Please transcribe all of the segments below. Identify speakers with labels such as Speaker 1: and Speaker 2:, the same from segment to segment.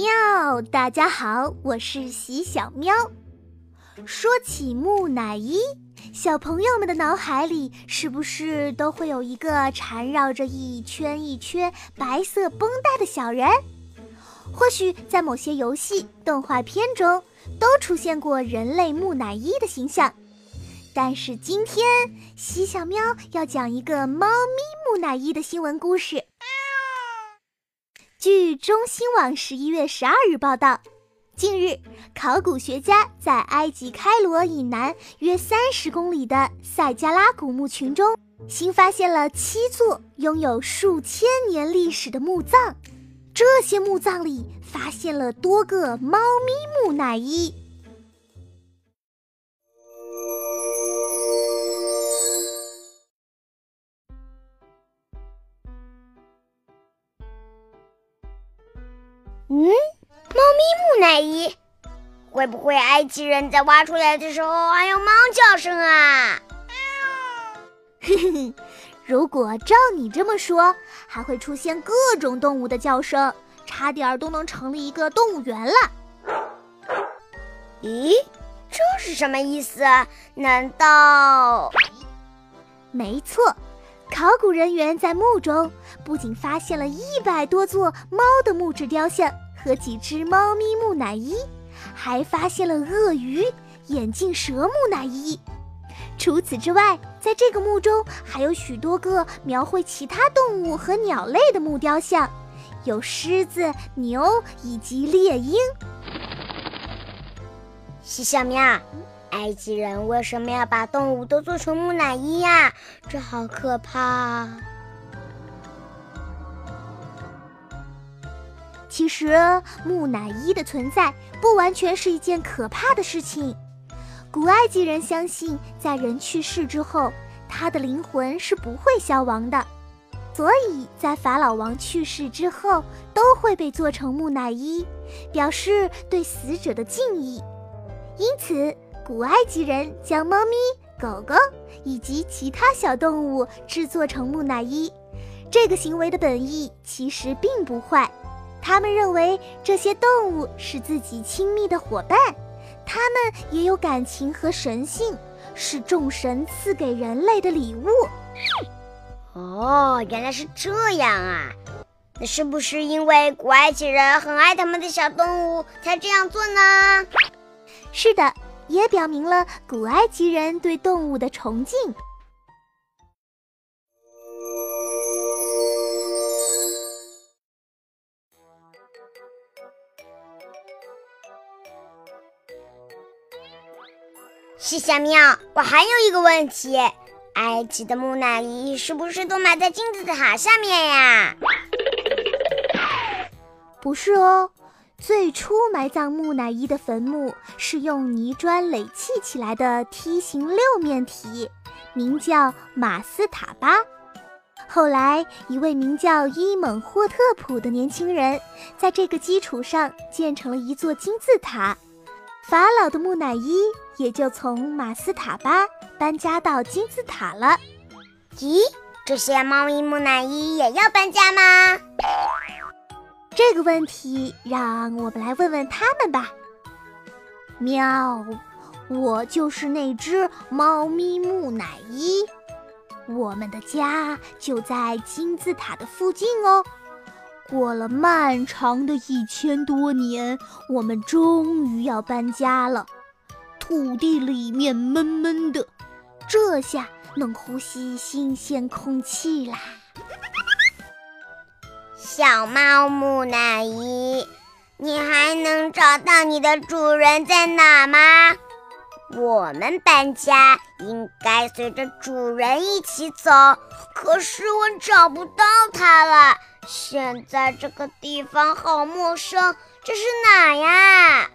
Speaker 1: 喵，大家好，我是喜小喵。说起木乃伊，小朋友们的脑海里是不是都会有一个缠绕着一圈一圈白色绷带的小人？或许在某些游戏、动画片中都出现过人类木乃伊的形象。但是今天，喜小喵要讲一个猫咪木乃伊的新闻故事。据中新网十一月十二日报道，近日，考古学家在埃及开罗以南约三十公里的塞加拉古墓群中，新发现了七座拥有数千年历史的墓葬。这些墓葬里发现了多个猫咪木乃伊。
Speaker 2: 嗯，猫咪木乃伊，会不会埃及人在挖出来的时候还有猫叫声啊？
Speaker 1: 嘿嘿嘿，如果照你这么说，还会出现各种动物的叫声，差点都能成立一个动物园了。
Speaker 2: 咦，这是什么意思？难道？
Speaker 1: 没错。考古人员在墓中不仅发现了一百多座猫的木质雕像和几只猫咪木乃伊，还发现了鳄鱼、眼镜蛇木乃伊。除此之外，在这个墓中还有许多个描绘其他动物和鸟类的木雕像，有狮子、牛以及猎鹰。
Speaker 2: 西小喵。埃及人为什么要把动物都做成木乃伊呀？这好可怕！
Speaker 1: 其实木乃伊的存在不完全是一件可怕的事情。古埃及人相信，在人去世之后，他的灵魂是不会消亡的，所以在法老王去世之后，都会被做成木乃伊，表示对死者的敬意。因此。古埃及人将猫咪、狗狗以及其他小动物制作成木乃伊，这个行为的本意其实并不坏。他们认为这些动物是自己亲密的伙伴，它们也有感情和神性，是众神赐给人类的礼物。
Speaker 2: 哦，原来是这样啊！那是不是因为古埃及人很爱他们的小动物才这样做呢？
Speaker 1: 是的。也表明了古埃及人对动物的崇敬。
Speaker 2: 是小喵，我还有一个问题：埃及的木乃伊是不是都埋在金字塔下面呀？
Speaker 1: 不是哦。最初埋葬木乃伊的坟墓是用泥砖垒砌起来的梯形六面体，名叫马斯塔巴。后来，一位名叫伊蒙霍特普的年轻人在这个基础上建成了一座金字塔，法老的木乃伊也就从马斯塔巴搬家到金字塔了。
Speaker 2: 咦，这些猫咪木乃伊也要搬家吗？
Speaker 1: 这个问题，让我们来问问他们吧。喵，我就是那只猫咪木乃伊，我们的家就在金字塔的附近哦。过了漫长的一千多年，我们终于要搬家了。土地里面闷闷的，这下能呼吸新鲜空气啦。
Speaker 2: 小猫木乃伊，你还能找到你的主人在哪吗？我们搬家应该随着主人一起走，可是我找不到它了。现在这个地方好陌生，这是哪呀？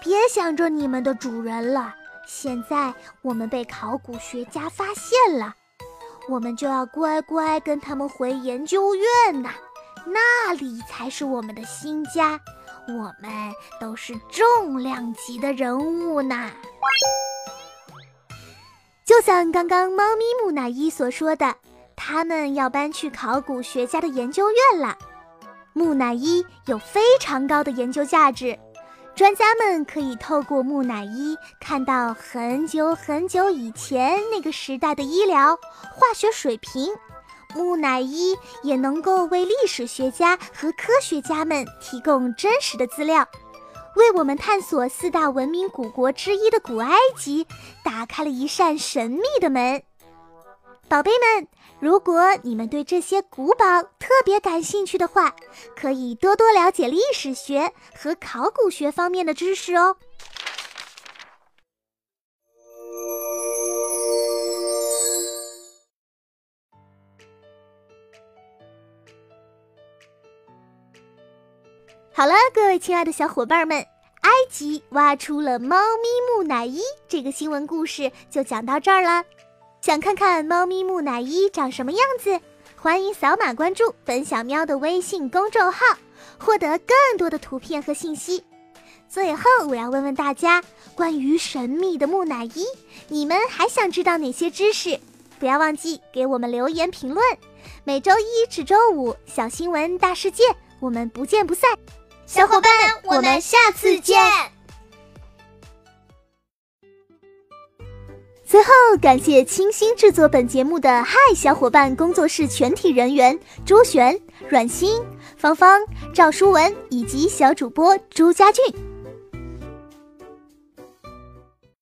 Speaker 1: 别想着你们的主人了，现在我们被考古学家发现了。我们就要乖乖跟他们回研究院呐，那里才是我们的新家。我们都是重量级的人物呢。就像刚刚猫咪木乃伊所说的，他们要搬去考古学家的研究院了。木乃伊有非常高的研究价值。专家们可以透过木乃伊看到很久很久以前那个时代的医疗、化学水平。木乃伊也能够为历史学家和科学家们提供真实的资料，为我们探索四大文明古国之一的古埃及打开了一扇神秘的门。宝贝们。如果你们对这些古堡特别感兴趣的话，可以多多了解历史学和考古学方面的知识哦。好了，各位亲爱的小伙伴们，埃及挖出了猫咪木乃伊这个新闻故事就讲到这儿了。想看看猫咪木乃伊长什么样子？欢迎扫码关注“本小喵”的微信公众号，获得更多的图片和信息。最后，我要问问大家，关于神秘的木乃伊，你们还想知道哪些知识？不要忘记给我们留言评论。每周一至周五，小新闻大世界，我们不见不散。
Speaker 2: 小伙伴们，我们下次见。
Speaker 1: 最后，感谢倾心制作本节目的嗨小伙伴工作室全体人员：周璇、阮欣、芳芳、赵书文以及小主播朱家俊。